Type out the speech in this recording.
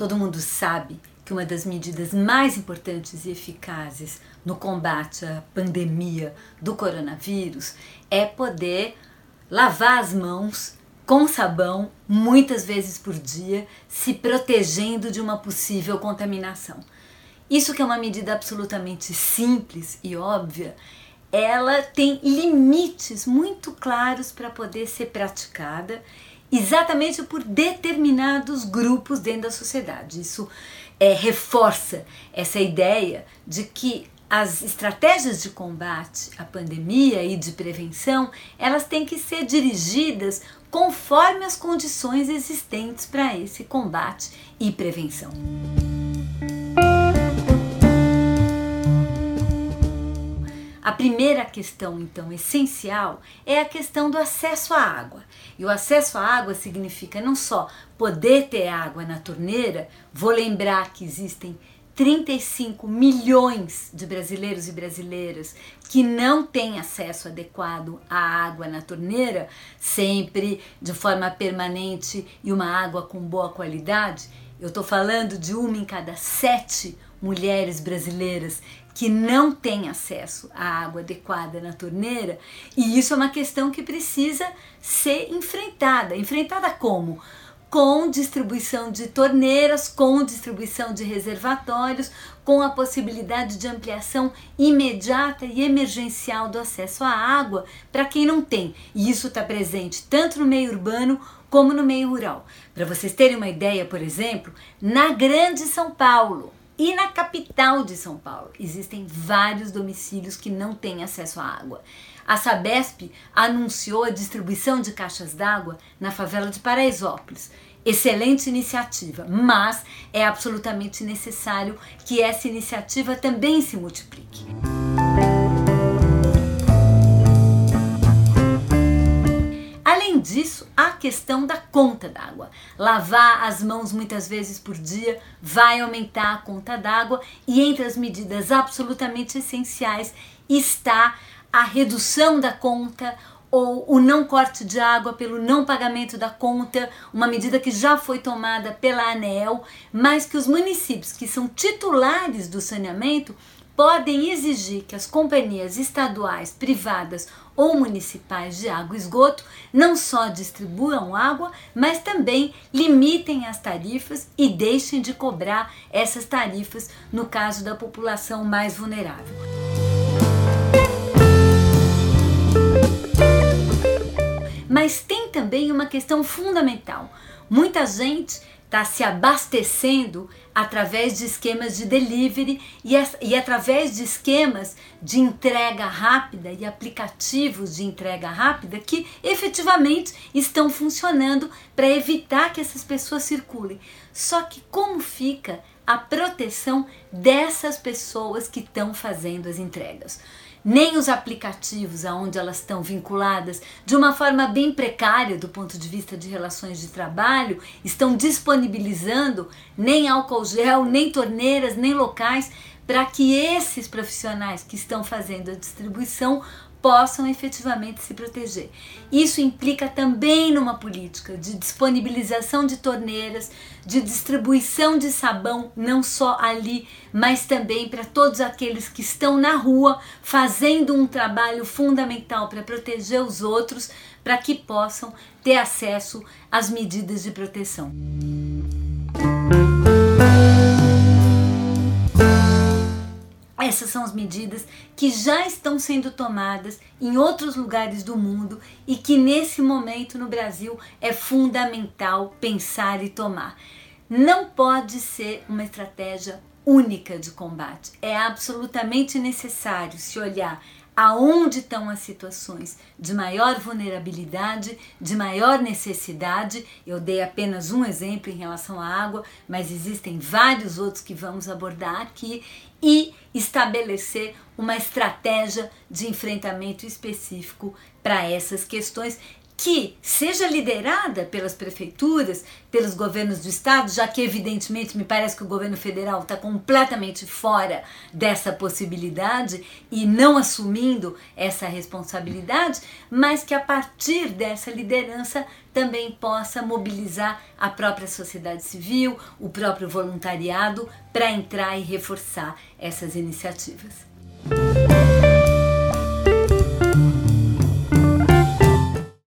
Todo mundo sabe que uma das medidas mais importantes e eficazes no combate à pandemia do coronavírus é poder lavar as mãos com sabão muitas vezes por dia, se protegendo de uma possível contaminação. Isso que é uma medida absolutamente simples e óbvia, ela tem limites muito claros para poder ser praticada exatamente por determinados grupos dentro da sociedade. Isso é, reforça essa ideia de que as estratégias de combate à pandemia e de prevenção, elas têm que ser dirigidas conforme as condições existentes para esse combate e prevenção. Primeira questão, então, essencial é a questão do acesso à água. E o acesso à água significa não só poder ter água na torneira, vou lembrar que existem 35 milhões de brasileiros e brasileiras que não têm acesso adequado à água na torneira, sempre de forma permanente e uma água com boa qualidade. Eu estou falando de uma em cada sete mulheres brasileiras que não têm acesso à água adequada na torneira, e isso é uma questão que precisa ser enfrentada. Enfrentada como? com distribuição de torneiras, com distribuição de reservatórios, com a possibilidade de ampliação imediata e emergencial do acesso à água para quem não tem. E isso está presente tanto no meio urbano como no meio rural. Para vocês terem uma ideia, por exemplo, na Grande São Paulo e na capital de São Paulo existem vários domicílios que não têm acesso à água. A Sabesp anunciou a distribuição de caixas d'água na favela de Paraisópolis. Excelente iniciativa, mas é absolutamente necessário que essa iniciativa também se multiplique. Disso, a questão da conta d'água. Lavar as mãos muitas vezes por dia vai aumentar a conta d'água e entre as medidas absolutamente essenciais está a redução da conta ou o não corte de água pelo não pagamento da conta, uma medida que já foi tomada pela ANEL, mas que os municípios que são titulares do saneamento podem exigir que as companhias estaduais, privadas ou municipais de água e esgoto não só distribuam água, mas também limitem as tarifas e deixem de cobrar essas tarifas no caso da população mais vulnerável. Mas tem também uma questão fundamental. Muita gente está se abastecendo através de esquemas de delivery e, e através de esquemas de entrega rápida e aplicativos de entrega rápida que efetivamente estão funcionando para evitar que essas pessoas circulem. Só que como fica a proteção dessas pessoas que estão fazendo as entregas? Nem os aplicativos aonde elas estão vinculadas de uma forma bem precária do ponto de vista de relações de trabalho estão disponibilizando nem álcool gel, nem torneiras, nem locais para que esses profissionais que estão fazendo a distribuição possam efetivamente se proteger. Isso implica também numa política de disponibilização de torneiras, de distribuição de sabão, não só ali, mas também para todos aqueles que estão na rua fazendo um trabalho fundamental para proteger os outros, para que possam ter acesso às medidas de proteção. Essas são as medidas que já estão sendo tomadas em outros lugares do mundo e que nesse momento no Brasil é fundamental pensar e tomar. Não pode ser uma estratégia única de combate. É absolutamente necessário se olhar aonde estão as situações de maior vulnerabilidade, de maior necessidade. Eu dei apenas um exemplo em relação à água, mas existem vários outros que vamos abordar aqui e estabelecer uma estratégia de enfrentamento específico para essas questões que seja liderada pelas prefeituras, pelos governos do estado, já que evidentemente me parece que o governo federal está completamente fora dessa possibilidade e não assumindo essa responsabilidade, mas que a partir dessa liderança também possa mobilizar a própria sociedade civil, o próprio voluntariado para entrar e reforçar essas iniciativas.